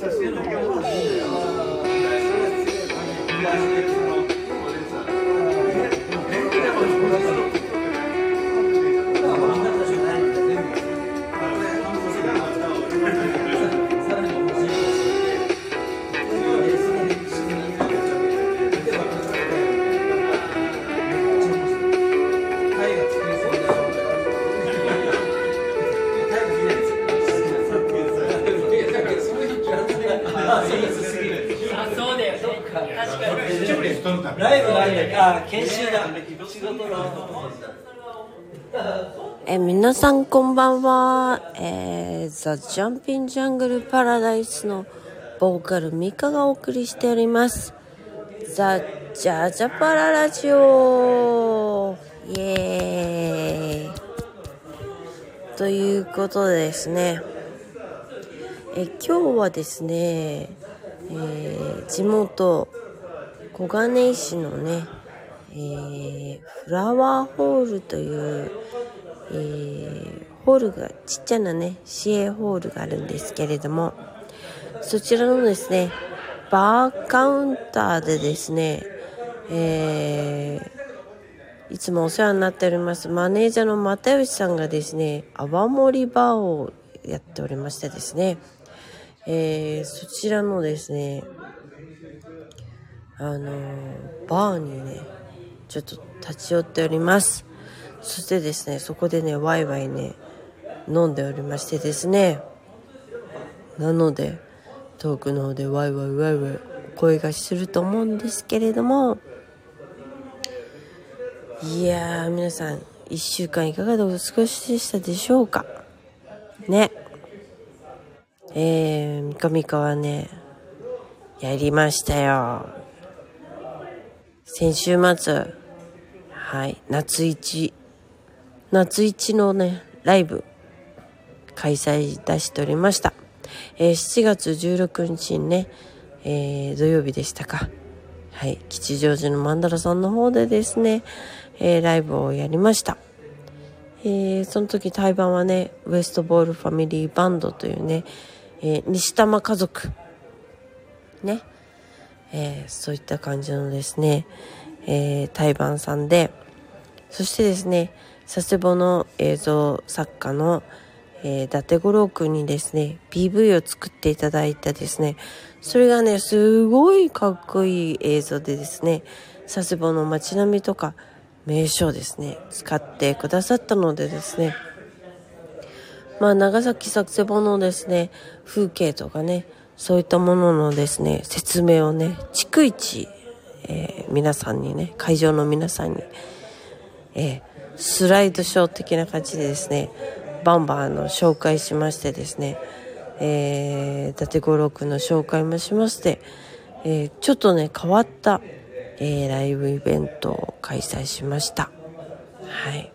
ライ皆さんこんばんは。えー、ザ・ジャンピン・ジャングル・パラダイスのボーカルミカがお送りしております。ザ・ジャジャパララジオイエーイということでですね、え今日はですね、えー地元小金井市のね、えーフラワーホールという、えーホールがちっちゃなね市営ホールがあるんですけれどもそちらのですねバーカウンターでですね、えーいつもお世話になっておりますマネージャーの又吉さんがですね泡盛バーをやっておりましてですね、えーそちらのですねあのバーにねちょっと立ち寄っております。そしてですねそこでねワイワイね飲んでおりましてですね。なので遠くの方でワイワイワイワイ声がすると思うんですけれども。いやー皆さん1週間いかがでお過ごしでしたでしょうか？ね。えー、ミカミカはねやりましたよ。先週末はい夏一夏一のねライブ開催いたしておりました、えー7月16日にね、えー土曜日でしたか。はい吉祥寺のマンダラさんの方でですね、えーライブをやりました。えーその時対バンはねウエストボールファミリーバンドというね、えー西玉家族ね、えーそういった感じのですね、えー、対バンさんでそしてですね佐世保の映像作家の、えー伊達五郎くんにですね PV を作っていただいたですね。それがねすごいかっこいい映像でですね佐世保の街並みとか名所ですね使ってくださったのでですね。まあ、長崎佐世保のですね、風景とかね、そういったもののですね、説明をね、逐一、えー皆さんにね、会場の皆さんに、えースライドショー的な感じでですね、バンバンあの紹介しましてですね、えー、伊達五郎君の紹介もしまして、えーちょっとね、変わった、えーライブイベントを開催しました。はい。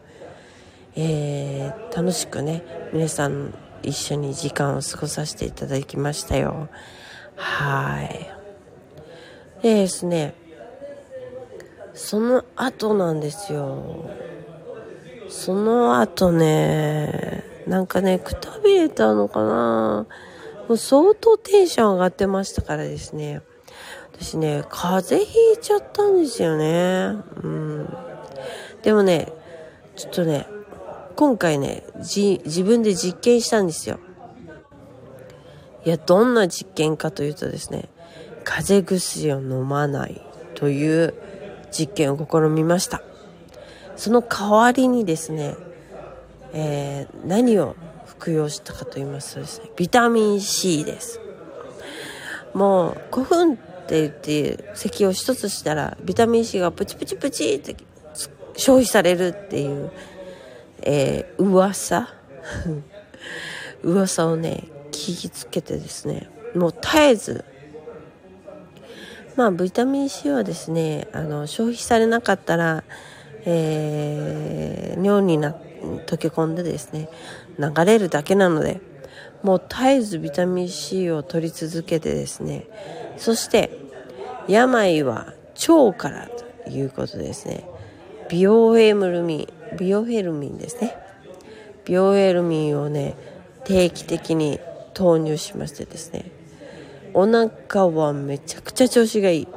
えー楽しくね皆さん一緒に時間を過ごさせていただきましたよはいでですねその後なんですよその後ねなんかねくたびれたのかな。もう相当テンション上がってましたからですね。私ね風邪ひいちゃったんですよね。うん。でもねちょっとね今回ねじ自分で実験したんですよ。いやどんな実験かというとですね風邪薬を飲まないという実験を試みました。その代わりにですね、えー何を服用したかと言いますとですねビタミン C です。もう5分って言って咳を一つしたらビタミン C がプチプチプチって消費されるっていうえー噂？噂をね聞きつけてですねもう絶えずまあビタミン C はですねあの消費されなかったら、えー尿にな溶け込んでですね流れるだけなのでもう絶えずビタミン C を取り続けてですねそして病は腸からということですねビオエムルミンビオフェルミンですねビオエルミンをね定期的に投入しましてですねお腹はめちゃくちゃ調子がいい。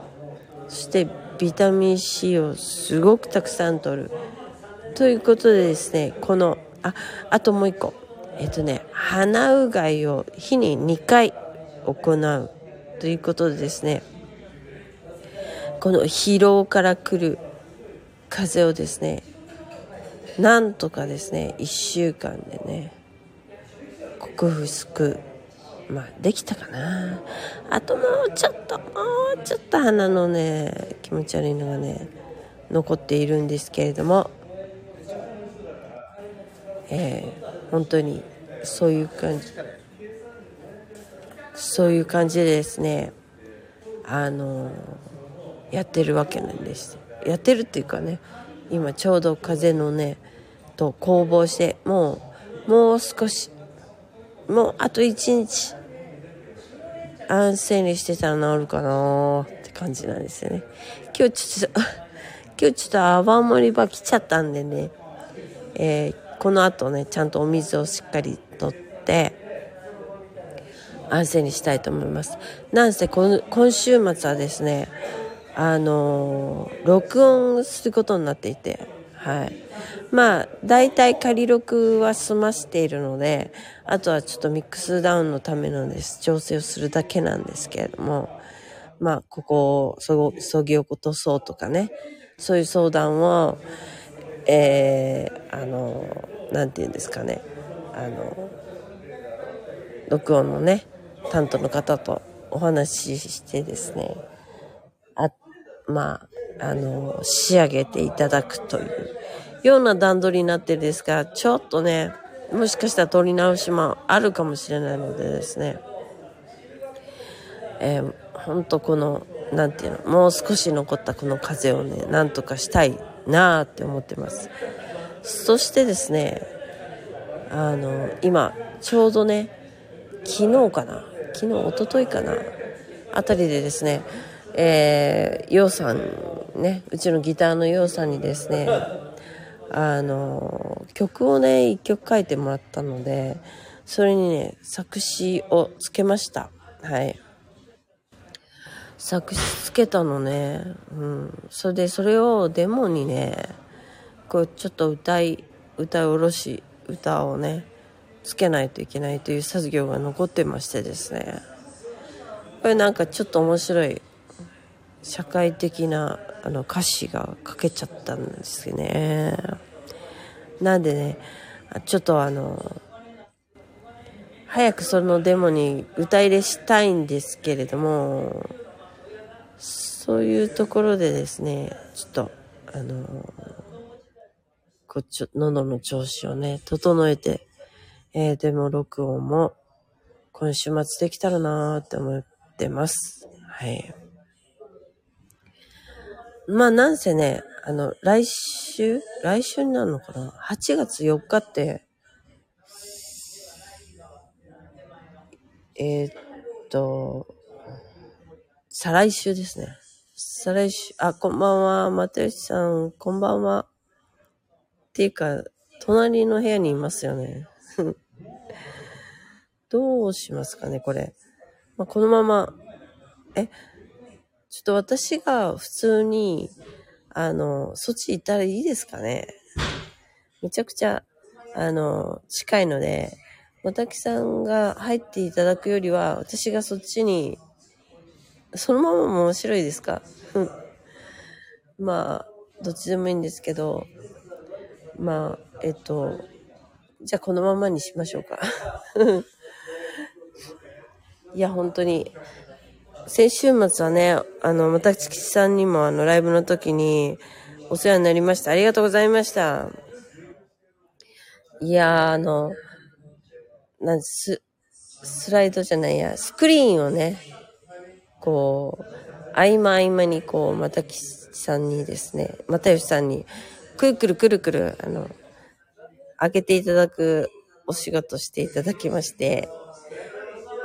そしてビタミン C をすごくたくさん取る。ということでですね、この、あ、あともう一個。えっとね、鼻うがいを日に2回行うということでですね、この疲労から来る風邪をですね、なんとかですね、1週間でね、克服、まあ、できたかな。あともうちょっと、もうちょっと鼻のね、気持ち悪いのがね、残っているんですけれども、えー、本当にそういう感じ。そういう感じでですねあのやってるわけなんです。やってるっていうかね今ちょうど風のねと攻防してもうもう少しもうあと一日安静にしてたら治るかなって感じなんですよね。今日ちょっと 今日ちょっと泡盛り場来ちゃったんでね、えーこの後ねちゃんとお水をしっかりとって安静にしたいと思います。なんせ今週末はですねあのー、録音することになっていて。はい。まあ大体仮録は済ましているのであとはちょっとミックスダウンのためのです。調整をするだけなんですけれどもまあここをそぎ落とそうとかね。そういう相談をえー、あの何て言うんですかね。あの録音のね担当の方とお話ししてですね。あまああの仕上げていただくというような段取りになってるんですがちょっとねもしかしたら取り直しもあるかもしれないのでですね。えー、ほんとこの何て言うのもう少し残ったこの風をねなんとかしたいなあって思ってます。そしてですねあの今ちょうどね昨日かな昨日一昨日かなあたりでですねえー、ようさんねうちのギターのようさんにですねあの曲をね一曲書いてもらったのでそれにね作詞をつけましたはい作詞つけたのね。うん。それで、それをデモにね、こう、ちょっと歌い、歌い下ろし、歌をね、つけないといけないという作業が残ってましてですね。これなんかちょっと面白い、社会的なあの歌詞が書けちゃったんですよね。なんでね、ちょっとあの、早くそのデモに歌入れしたいんですけれども、そういうところでですね、ちょっと、あのこっち、喉の調子をね、整えて、えー、でも録音も今週末できたらなーって思ってます。はい。まあなんせね、あの、来週来週になるのかな ?8 月4日って、えー、っと、再来週ですね。再来週、あ、こんばんは。又吉さん、こんばんは。っていうか、隣の部屋にいますよね。どうしますかね、これ。まあ、このまま、え、ちょっと私が普通に、あの、そっち行ったらいいですかね？めちゃくちゃ、あの、近いので、またきさんが入っていただくよりは、私がそっちにそのままも面白いですか？まあ、どっちでもいいんですけど、まあ、えっと、じゃあこのままにしましょうか。いや、本当に、先週末はね、あの、またちさんにもあの、ライブの時にお世話になりました。ありがとうございました。いやあの、なんス、スライドじゃないや、スクリーンをね、こう、合間合間にこう、またきさんにですね、またよしさんに、くるくるくるくる、あの、開けていただくお仕事していただきまして、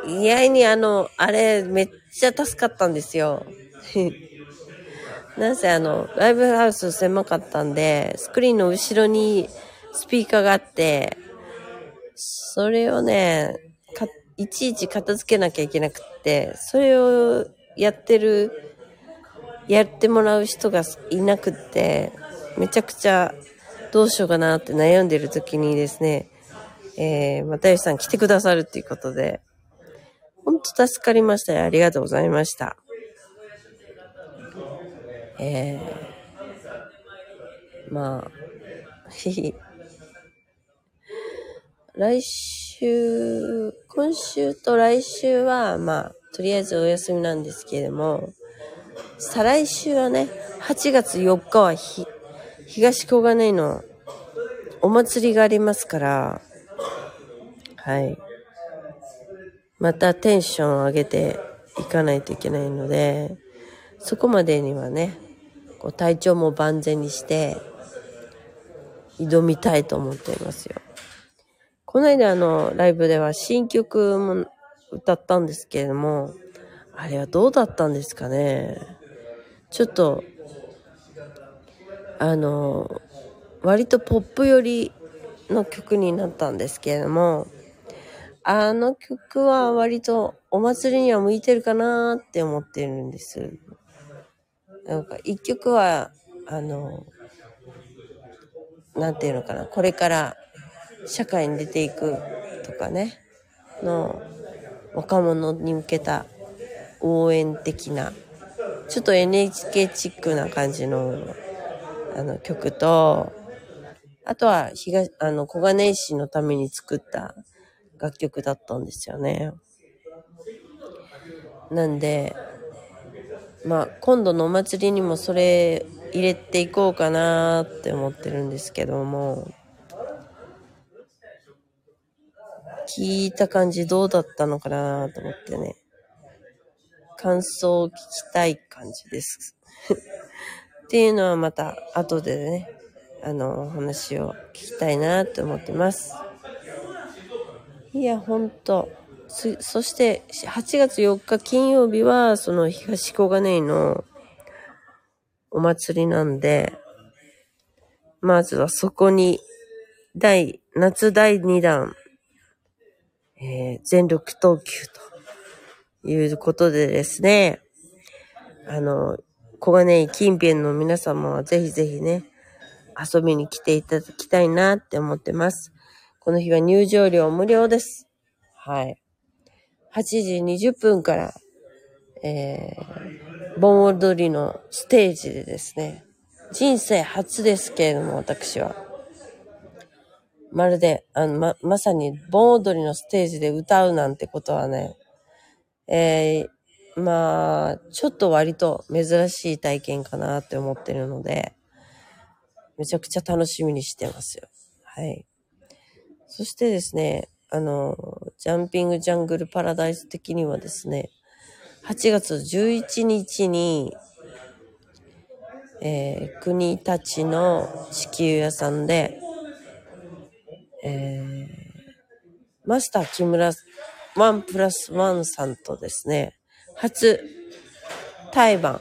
意外にあの、あれ、めっちゃ助かったんですよ。なんせあの、ライブハウス狭かったんで、スクリーンの後ろにスピーカーがあって、それをね、買っいちいち片付けなきゃいけなくって、それをやってる、やってもらう人がいなくって、めちゃくちゃどうしようかなって悩んでる時にですね、えー、又吉さん来てくださるっていうことで、ほんと助かりました。ありがとうございました。えー、まあ、来週、今週と来週は、まあ、とりあえずお休みなんですけれども、再来週はね、8月4日はひ、東小金井のお祭りがありますから、はい。またテンションを上げていかないといけないので、そこまでにはね、こう体調も万全にして、挑みたいと思っていますよ。この間あの、ライブでは新曲も歌ったんですけれども、あれはどうだったんですかね。ちょっと、あの、割とポップ寄りの曲になったんですけれども、あの曲は割とお祭りには向いてるかなって思ってるんです。なんか一曲は、あの、なんていうのかな、これから社会に出ていくとかね、の若者に向けた応援的な、ちょっと NHK チックな感じのあの曲と、あとは東、あの、小金井市のために作った楽曲だったんですよね。なんで、まあ、今度のお祭りにもそれ入れていこうかなって思ってるんですけども、聞いた感じどうだったのかなと思ってね。感想を聞きたい感じです。っていうのはまた後でね、あの、お話を聞きたいなと思ってます。いや、ほんと。そして、8月4日金曜日は、その東小金井のお祭りなんで、まずはそこに、第、夏第2弾、えー、全力投球ということでですね、あの、小金井近辺の皆様はぜひぜひね、遊びに来ていただきたいなって思ってます。この日は入場料無料です。はい。8時20分から、えー、盆踊りのステージでですね、人生初ですけれども、私は。まるで、あの、ま、まさに盆踊りのステージで歌うなんてことはね、えー、まあ、ちょっと割と珍しい体験かなって思ってるので、めちゃくちゃ楽しみにしてますよ。はい。そしてですね、あの、ジャンピングジャングルパラダイス的にはですね、8月11日に、えー、国立の地球屋さんで、えー、マスター木村ワンプラスワンさんとですね、初対バ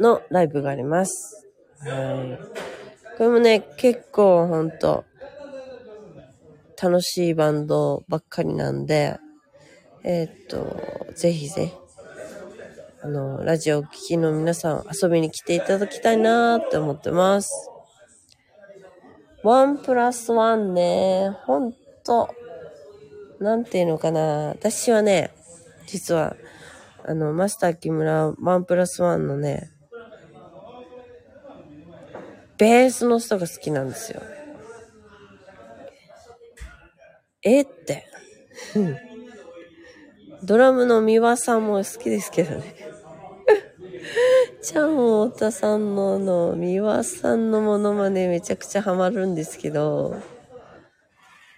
ンのライブがあります。はい。これもね、結構ほんと、楽しいバンドばっかりなんで、えー、っと、ぜひぜ、あの、ラジオ聴きの皆さん遊びに来ていただきたいなーって思ってます。ワンプラスワンね、ほんと、なんていうのかな。私はね、実は、あの、マスター木村ワンプラスワンのね、ベースの人が好きなんですよ。えって。ドラムの三輪さんも好きですけどね。ちゃんおたさんのの、三輪さんのモノマネめちゃくちゃハマるんですけど、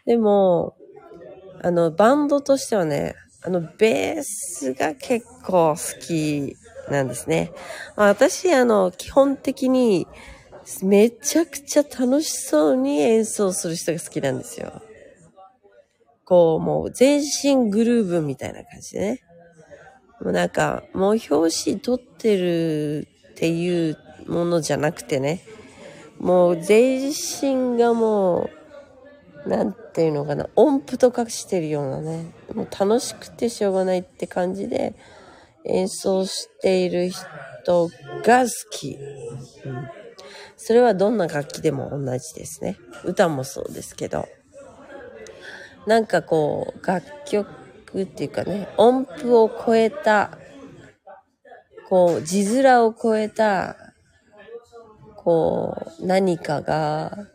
でも、あの、バンドとしてはね、あの、ベースが結構好きなんですね。私、あの、基本的にめちゃくちゃ楽しそうに演奏する人が好きなんですよ。こう、もう全身グルーヴみたいな感じでね。もうなんか、もう表紙撮ってるっていうものじゃなくてね。もう全身がもう、なんてていうのかな。音符とかしてるようなね。もう楽しくてしょうがないって感じで演奏している人が好き、うん、それはどんな楽器でも同じですね。歌もそうですけど。なんかこう楽曲っていうかね音符を超えたこう字面を超えたこう何かが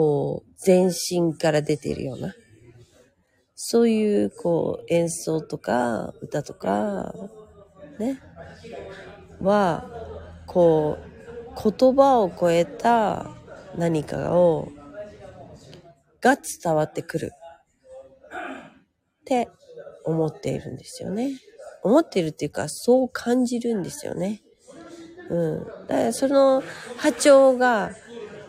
こう、全身から出てるような、そういう、こう、演奏とか、歌とか、ね、は、こう、言葉を超えた何かを、が伝わってくる。って思っているんですよね。思っているっていうか、そう感じるんですよね。うん。だからその波長が、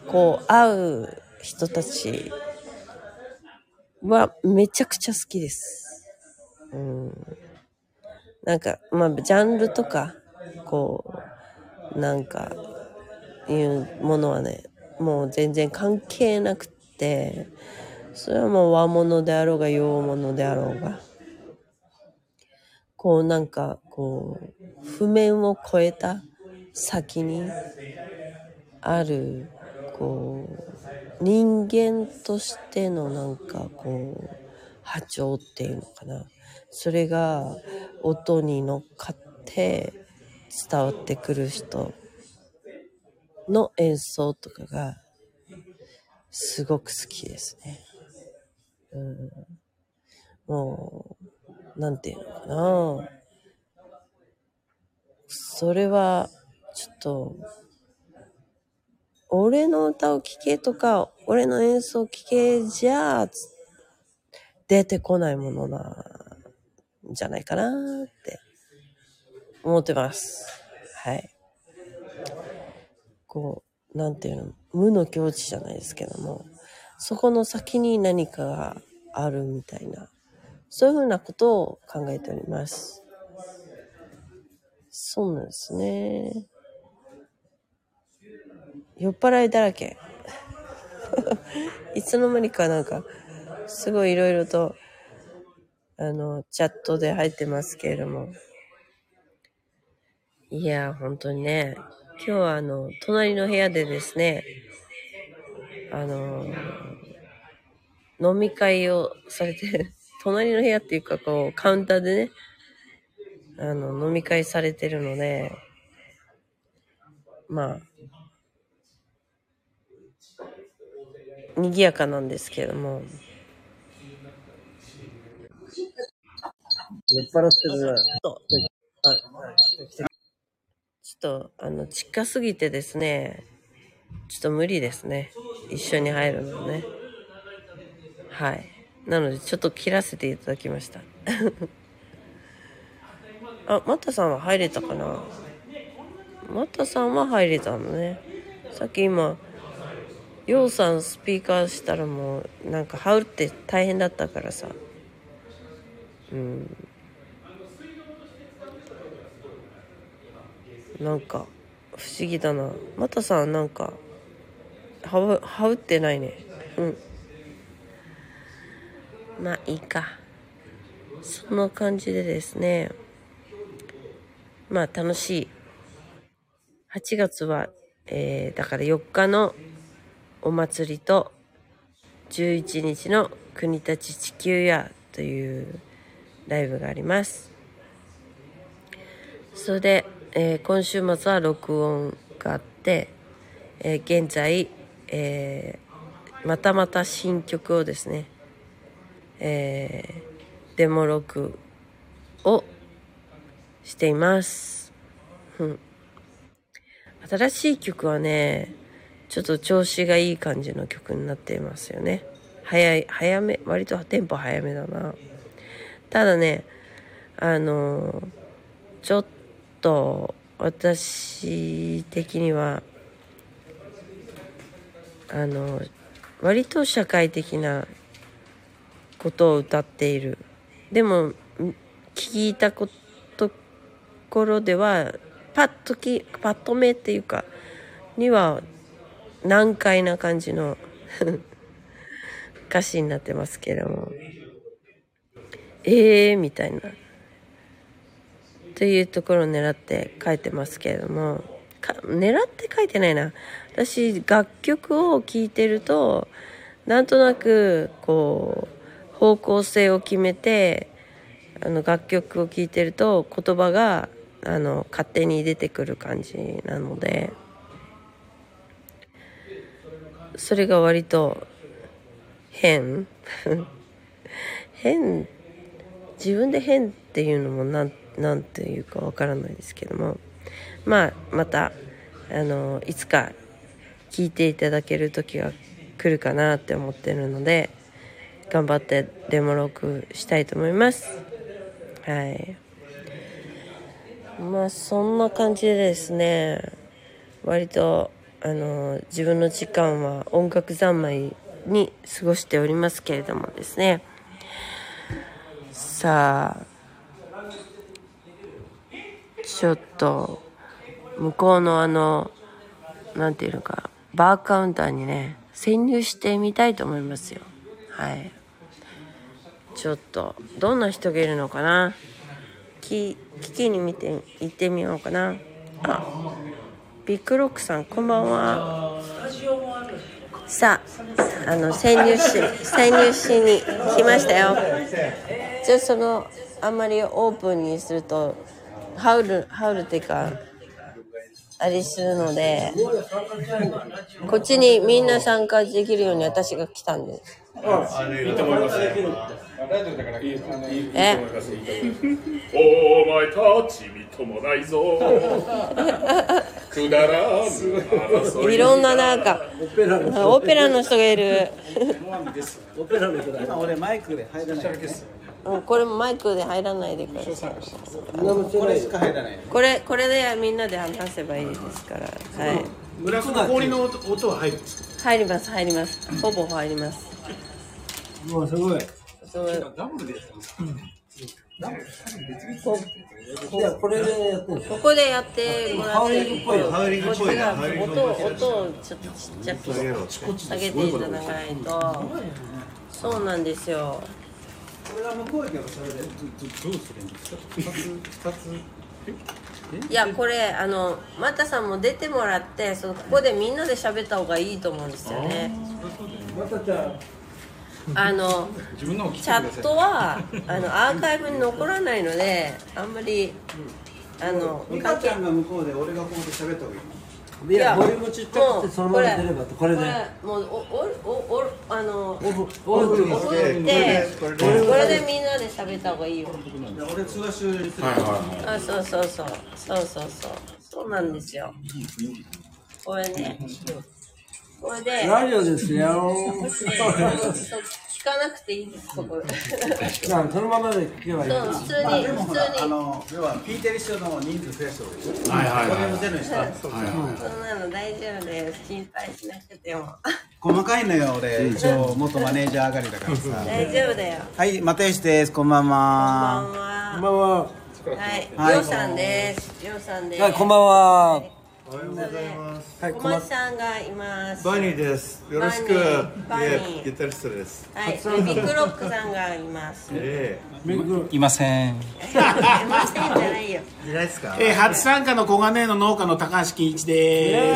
こう、合う人たちはめちゃくちゃ好きです。うん。なんか、まあ、ジャンルとか、こう、なんか、いうものはね、もう全然関係なくって、それはもう和物であろうが洋物であろうが、こうなんか、こう、譜面を超えた先にある、こう、人間としてのなんかこう波長っていうのかな。それが音に乗っかって伝わってくる人の演奏とかがすごく好きですね。うん、もう、なんていうのかな。それは、ちょっと、俺の歌を聴けとか、俺の演奏を聴けじゃ、出てこないものなんじゃないかなって思ってます。はい。こう、なんていうの、無の境地じゃないですけども、そこの先に何かがあるみたいな、そういうふうなことを考えております。そうなんですね。酔っ払いだらけ。いつの間にかなんか、すごいいろいろと、あの、チャットで入ってますけれども。いや、本当にね、今日はあの、隣の部屋でですね、あの、飲み会をされて、隣の部屋っていうかこう、カウンターでね、あの、飲み会されてるので、まあ、賑やかなんですけれども。酔っ払ってるね。ちっと、あの、近すぎてですね、ちょっと無理ですね。一緒に入るのね。はい。なので、ちょっと切らせていただきました。あ、マタさんは入れたかな？マタさんは入れたのね。さっき今、ようさんスピーカーしたらもうなんか羽織って大変だったからさうんなんか不思議だな。またさなんか羽織ってないね。うん。まあいいか。その感じでですね。まあ楽しい。8月はえー、だから4日のお祭りと11日の国立地球屋というライブがあります。それで、えー、今週末は録音があって、えー、現在、えー、またまた新曲をですね、えデモ録をしています。うん、新しい曲はね、ちょっと調子がいい感じの曲になっていますよね。早い、早め、割とテンポ早めだな。ただね、あの、ちょっとと私的には、あの、割と社会的なことを歌っている。でも、聞いたこところでは、パッとき、パッと目っていうか、には難解な感じの 歌詞になってますけれどもええー、みたいなというところを狙って書いてますけれども狙って書いてないな。私楽曲を聴いてるとなんとなくこう方向性を決めてあの楽曲を聴いてると言葉があの勝手に出てくる感じなのでそれが割と変。変。自分で変っていうのもなんなんていうかわからないですけども。まあまたあのいつか聞いていただける時が来るかなって思ってるので頑張ってデモ録したいと思います。はい。まあそんな感じでですね。割とあの自分の時間は音楽三昧に過ごしておりますけれどもですね。さあちょっと向こうのあのなんていうのかバーカウンターにね潜入してみたいと思いますよ。はい。ちょっとどんな人がいるのかな？聞きに見て行ってみようかな。あビッグロックさんこんばんは。さああの潜入し潜入しに来ましたよ。じゃあそのあんまりオープンにするとハウルハウルっていうかあれするのでこっちにみんな参加できるように私が来たんです。いいと思いますえ？お前たちみともないぞ。くだらぬいろんななんかオペラの人がいる。オペラの人だ。俺マイクで入らないうんこれもマイクで入らないでください。これしか入らない。これこれでみんなで話せばいいですから。はい。村の氷の音音は入る入ります入ります。ほぼ入ります。もうすごい。そう。ダブルでやってますここれでここでやってもらってハウリングっぽいハウリングっぽいこっちが音を音をちょっとちっちゃく下げていただかないと。そうなんですよこれが向こう行けばそれでどうするんですか？二つ二つ。いやこれあのマタさんも出てもらってそのここでみんなで喋った方がいいと思うんですよね。またちゃんあの自分のチャットはあのアーカイブに残らないのであんまりあのミカちゃんが向こうで俺がここで喋った方がいいいやボリュームちっちゃくてそのまま出ればとこれで。もうおおおおあのオフオオフフってこれでみんなで喋った方がいいよ。俺通話終了にするはいはいあそうそうそうそう。そうそうそうなんですよ。これね。これで。ラジオですよ聞かなくていいですここ。じゃ あそのままで聞けばいい。そう普通まあに普でもほらあ通に。の要は聞いてる人の人数増やした方がいいでしょはいはい。はゼロにしたいはいはそんなの大丈夫です。心配しなくても。細かいのよ俺。一応元マネージャー上がりだからさ。大丈夫だよ。はい又吉です。こんばんこんばんは。はこんばんは。はい。はい。りょうさんです。りょうさんです。はいこんばんはおはようございますはい小松さんがいますバニーです。よろしく。バニーギタリストです。はいビッグロックさんがいますえいませんいませんじゃないよえいないですか。えー、初参加の小金井の農家の高橋金一でそ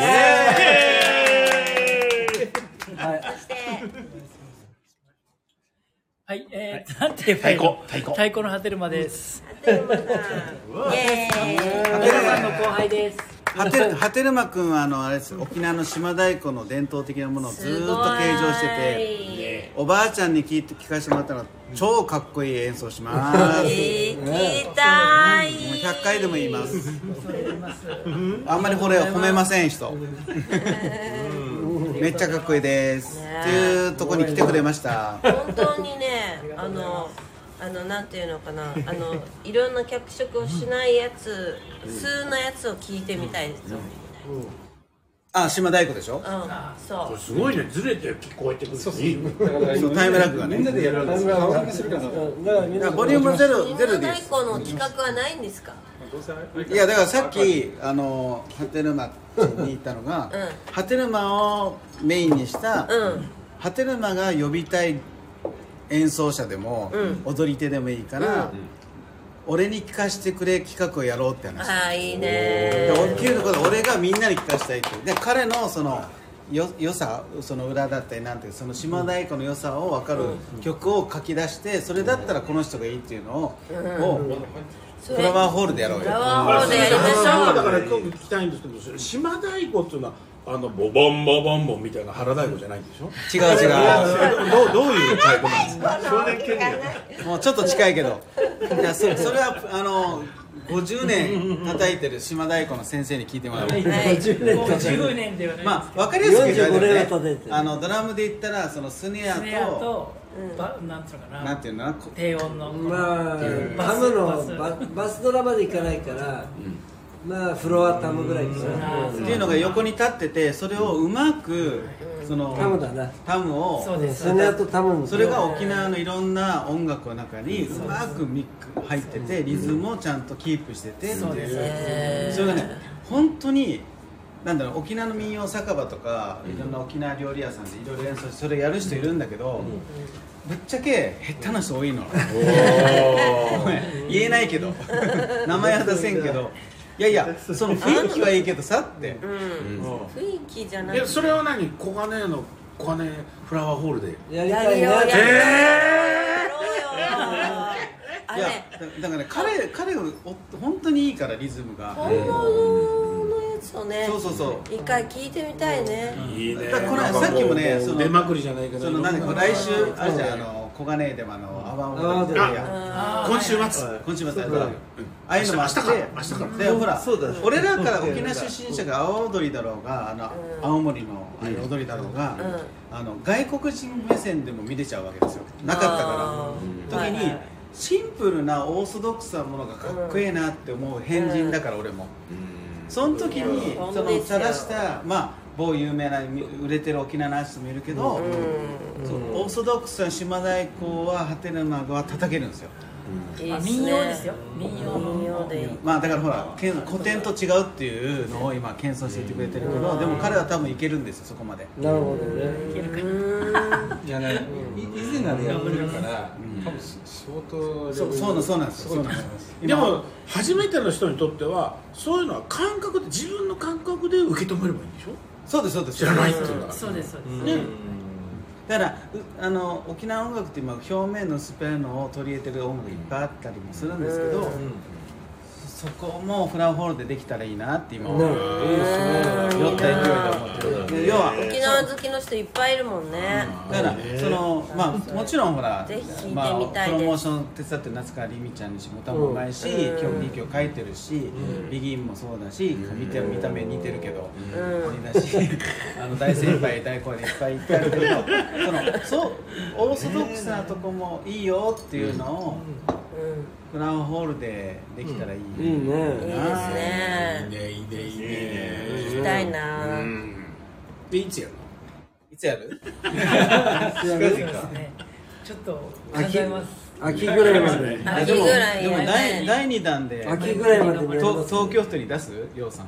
してはい、えー、なんて言えばいいの太鼓太鼓太鼓の果てるまです。ハテルマさんイエーイ皆さんの後輩です。はてはてるまくんはあのあれです。沖縄の島太鼓の伝統的なものをずーっと継承してておばあちゃんに聞いて聞かせてもらったら超かっこいい演奏します。えー、聞いたい。もう100回でも言います。あんまりこれ褒めません人。めっちゃかっこいいです。っていうとこに来てくれました。本当にねあのあのなんていうのかな。あのいろんな脚色をしないやつ数のやつを聞いてみたいですよ。あ島太鼓でしょ？うんそう。すごいね。ずれて聞こえてくるそうそう。タイムラグがね。だからみんなボリュームゼロゼロ太です。鼓の企画はないんですか？いやだからさっきあのハテヌマに行ったのが、うん。ハテヌマをメインにした、うん。ハハテナマが呼びたい演奏者でも、踊り手でもいいから、俺に聞かせてくれ企画をやろうって話。ああいいね。で大きいところで俺がみんなに聞かせたいって。いうで彼のそのよ良さその裏だったりなんていうその島太鼓の良さを分かる曲を書き出してそれだったらこの人がいいっていうのを,、をフラワーホールでやろうよ。フラワーホールでやりましょう。だから今日聞きたいんですけど島太鼓っていうのはあのボボンボボンボンみたいな腹太鼓じゃないんでしょ？違う違う。どうどういう太鼓なんですか？少年権利もうちょっと近いけど。いやそそれはあの50年叩いてる島太鼓の先生に聞いてもらおう、はい50年。もう経つ10年ではないまあ分かりやすく言うと45年はね。あのドラムで言ったらそのスネアスネアとと、ばなんつうのかな？なんていうの？低音のまあバスタムのバス。ババスドラまでいかないから、まあフロアタムぐらいかな、っていうのが横に立っててそれをうまくそのタムだな。タムをそうです。それあとタムのそれが沖縄のいろんな音楽の中にうまくミック入っててリズムをちゃんとキープしててっていう。そうですね。それがね本当になんだろう沖縄の民謡酒場とかいろんな沖縄料理屋さんでいろいろ演奏してそれやる人いるんだけどぶっちゃけ下手な人多いの。ごめん。言えないけど。名前は出せんけどいやいや その雰囲気はいいけどさって。雰囲気じゃない。えそれは何？小金の小金フラワーホールで。やりたいなやりようやろうよ。あいやれだだからね彼彼お本当にいいからリズムが。本物のやつをねそうそうそう。一回聞いてみたいね。いいね。この間さっきもねその出まくりじゃないけど。そのなんか来週あるじゃんあの小金井でもあの阿波踊りでや今週末。今週末ああいうのもあって明日か。ら明日か。らでほら俺らから沖縄出身者が阿波踊りだろうがあの青森の踊りだろうがあの外国人目線でも見れちゃうわけですよ。なかったから。時にシンプルなオーソドックスなものがかっこいいなって思う変人だから俺も。その時にうんその正したまあ某有名な売れてる沖縄のアーティストもいるけどそうオーソドックスな島太鼓はハテナマは叩けるんですよあいいっすね。民謡ですよ。民謡の。民謡でまあだからほらけん古典と違うっていうのを今謙遜して言ってくれてるけどでも彼は多分いけるんですよそこまで。なるほどね。いやねい以前なんでやってるから多分相当そうそうなんそうなんです。よですでも初めての人にとってはそういうのは感覚で自分の感覚で受け止めればいいんでしょ？そうですそうです。知らないっていうのはそうですそうです、ねだからあの沖縄音楽って今表面のスペアのを取り入れてる音楽いっぱいあったりもするんですけど、そこもフラワーホールでできたらいいなって今思う、ね。酔った勢いで思ってる。で要は沖縄好きの人いっぱいいるもんね。だからそのまあもちろんほらぜひ聞いてみまあ、たいです。プロモーション手伝ってる夏川りみちゃんにしも歌もうまいし、今日2曲書いてるし、ビギンもそうだし、見て見た目似てるけど、似だしあの大先輩大声でいっぱい言ってあるけどそのそうオーソドックスなとこもいいよっていうのを、フラワーホールでできたらいい、いいね。いいですね。いいねいいね。いいね聞きたいな。でいつやるの？いつやる？ね。ちょっと考えます。秋ぐらいまで。秋ぐらいでも第第2弾で秋ぐらいまで東京都に出す？ようさん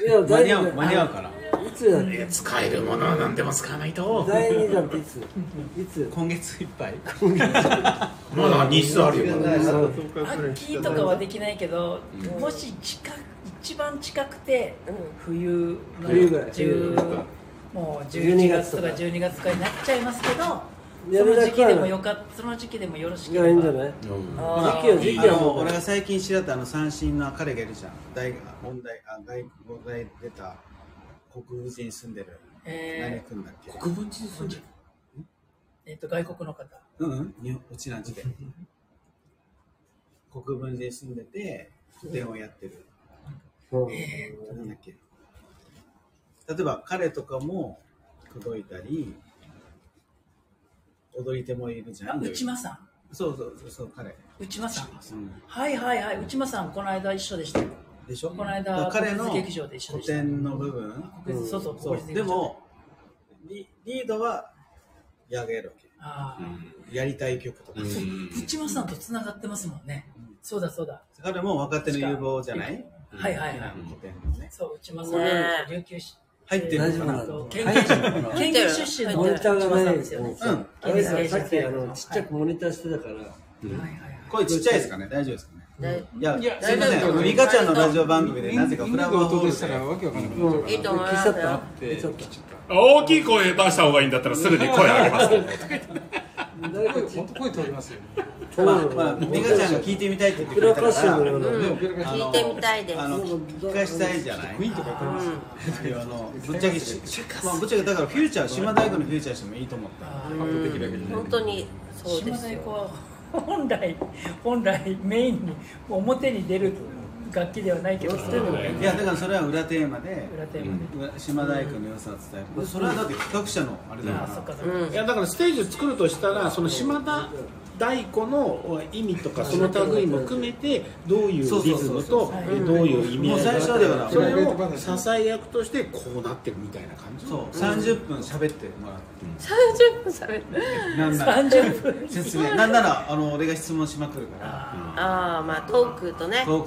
いや間に合う間に合うから。いつだっけ？使えるものは何でも使わないと。第二弾ってい？ついつ今月いっぱい？まだ日数あるよ。まだ秋とかはできないけど、もし近く一番近くて、冬の冬ぐらい。10もう12 11月とか月とか。12月とかになっちゃいますけどやその時期でもよかその時期でもよろしいければ。やいいんじゃない？あ時期は時期はもう。俺が最近知らったあの三振の彼がいるじゃん。大問題あ外国語で出た国分寺に住んでる、え何君だっけ？国分寺住んでる？ーえっと外国の方。うんうん。日本うちなんちで国分寺に住んでて電話やってる。うん。なんだっけ？例えば彼とかも届いたり踊り手もいるじゃあん内間さん。そうそうそうそう彼、内間さん。うん、はいはいはい。内間さんこの間一緒でしたよ。でしょ？この間彼の国立劇場で一緒でした。古典の部分。国立そうそうそう。国立劇場。でもリリードはやがやるわああ、けやりたい曲とか、内間さんとつながってますもんね、そうだそうだ。彼も若手の有望じゃない？はいはいはい、古典のねそう内間さん、ね。琉球し入ってる大丈夫の？かな？なの県警県警出身のモニターがない。ですよね。うん。あれささっきあのちっちゃくモニターしてたから。声ちっちゃいですかね？大丈夫ですかね？でいやいやすいません。ミカちゃんのラジオ番組でなぜかフ犬ラワーホールで。したらでわけわかんいいと思います大きい声出した方がいいんだったらすぐに声上げます。た 誰か声本当声通りますよね。まあまあミカちゃんが聞いてみたいって言ってくれたから。なね聞いてみたいです。あの聞かしたいじゃないクイーンとか言ってます。いやあのぶっちゃけし、まあ、ぶっちゃけだからフューチャー島大工のフューチャーしてもいいと思った。本当にそうで島すよ本来本来メインに表に出る楽器ではないけど、いやだからそれは裏テーマで裏テーマで。島大工の良さを伝える。それはだって企画者のあれだからあ、そっかそっか。いやだからステージ作るとしたらその島田太鼓の意味とかその類も含めてどういうリズムとえどういう意味合いもう最初はだからそれを支え役としてこうなってるみたいな感じ。そう。30分喋ってもらって。30分喋る。なんなら。30分。説明。なんならあの俺が質問しまくるから。ああまあトークとね。トーク